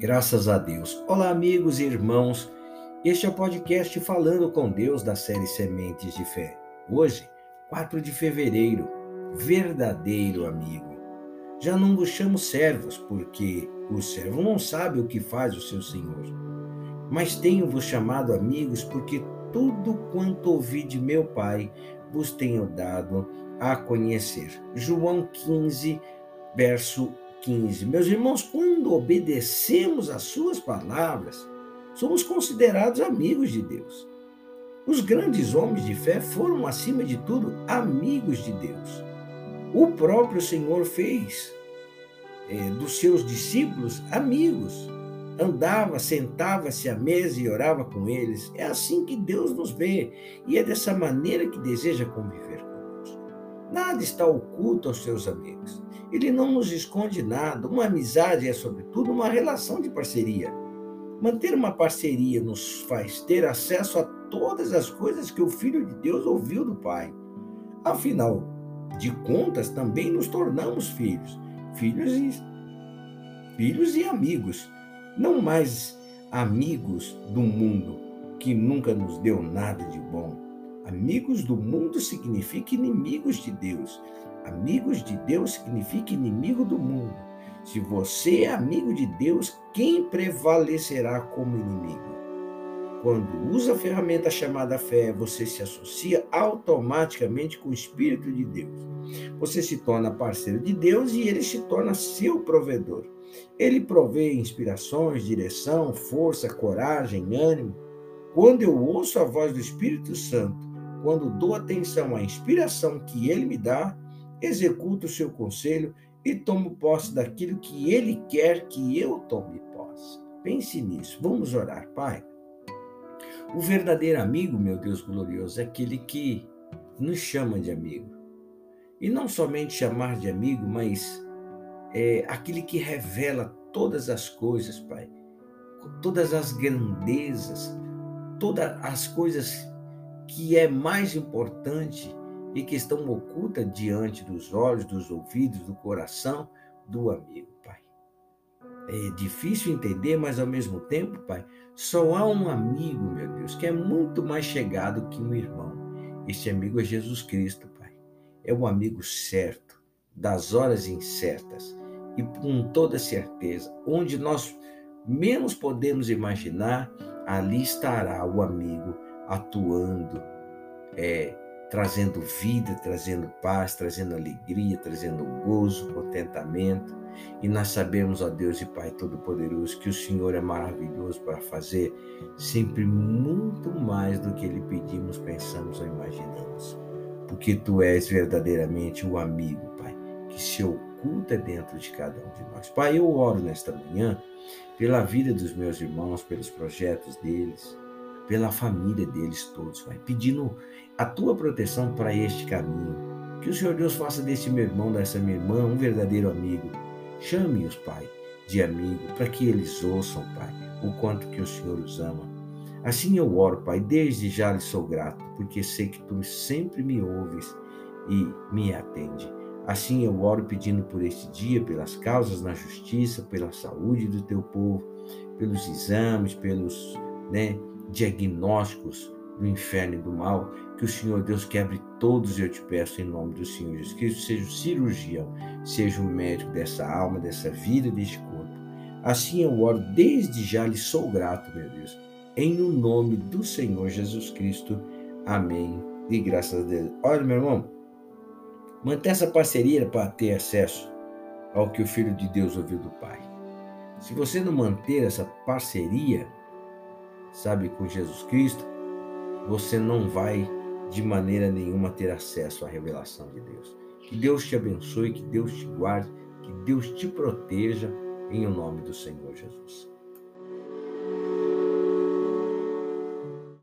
Graças a Deus. Olá, amigos e irmãos. Este é o podcast Falando com Deus da série Sementes de Fé. Hoje, 4 de fevereiro, verdadeiro amigo. Já não vos chamo servos, porque o servo não sabe o que faz o seu senhor. Mas tenho-vos chamado amigos, porque tudo quanto ouvi de meu Pai vos tenho dado a conhecer. João 15, verso 15. Meus irmãos, quando obedecemos às suas palavras, somos considerados amigos de Deus. Os grandes homens de fé foram, acima de tudo, amigos de Deus. O próprio Senhor fez é, dos seus discípulos amigos. Andava, sentava-se à mesa e orava com eles. É assim que Deus nos vê e é dessa maneira que deseja conviver conosco. Nada está oculto aos seus amigos. Ele não nos esconde nada. Uma amizade é, sobretudo, uma relação de parceria. Manter uma parceria nos faz ter acesso a todas as coisas que o Filho de Deus ouviu do Pai. Afinal de contas, também nos tornamos filhos, filhos e, filhos e amigos, não mais amigos do mundo que nunca nos deu nada de bom. Amigos do mundo significa inimigos de Deus. Amigos de Deus significa inimigo do mundo. Se você é amigo de Deus, quem prevalecerá como inimigo? Quando usa a ferramenta chamada fé, você se associa automaticamente com o Espírito de Deus. Você se torna parceiro de Deus e ele se torna seu provedor. Ele provê inspirações, direção, força, coragem, ânimo. Quando eu ouço a voz do Espírito Santo, quando dou atenção à inspiração que ele me dá, executo o seu conselho e tomo posse daquilo que ele quer que eu tome posse. Pense nisso. Vamos orar, Pai. O verdadeiro amigo, meu Deus glorioso, é aquele que nos chama de amigo. E não somente chamar de amigo, mas é aquele que revela todas as coisas, Pai. Todas as grandezas, todas as coisas que é mais importante e que estão ocultas diante dos olhos, dos ouvidos, do coração do amigo, Pai. É difícil entender, mas ao mesmo tempo, Pai, só há um amigo, meu Deus, que é muito mais chegado que um irmão. Este amigo é Jesus Cristo, Pai. É o amigo certo, das horas incertas e com toda certeza, onde nós menos podemos imaginar, ali estará o amigo atuando, é, trazendo vida, trazendo paz, trazendo alegria, trazendo gozo, contentamento. E nós sabemos, ó Deus e Pai Todo-Poderoso, que o Senhor é maravilhoso para fazer sempre muito mais do que Ele pedimos, pensamos ou imaginamos. Porque Tu és verdadeiramente o amigo, Pai, que se oculta dentro de cada um de nós. Pai, eu oro nesta manhã pela vida dos meus irmãos, pelos projetos deles, pela família deles todos, Pai, pedindo a tua proteção para este caminho. Que o Senhor Deus faça desse meu irmão, dessa minha irmã, um verdadeiro amigo. Chame-os, Pai, de amigo, para que eles ouçam, Pai, o quanto que o Senhor os ama. Assim eu oro, Pai, desde já lhe sou grato, porque sei que tu sempre me ouves e me atende. Assim eu oro pedindo por este dia, pelas causas na justiça, pela saúde do teu povo, pelos exames, pelos, né, diagnósticos do inferno e do mal, que o Senhor Deus quebre todos, eu te peço, em nome do Senhor Jesus Cristo, seja o cirurgião, seja o médico dessa alma, dessa vida, deste corpo. Assim eu oro, desde já lhe sou grato, meu Deus, em nome do Senhor Jesus Cristo. Amém. E graças a Deus. Olha, meu irmão, manter essa parceria para ter acesso ao que o Filho de Deus ouviu do Pai. Se você não manter essa parceria, sabe, com Jesus Cristo, você não vai de maneira nenhuma ter acesso à revelação de Deus. Que Deus te abençoe, que Deus te guarde, que Deus te proteja em o nome do Senhor Jesus.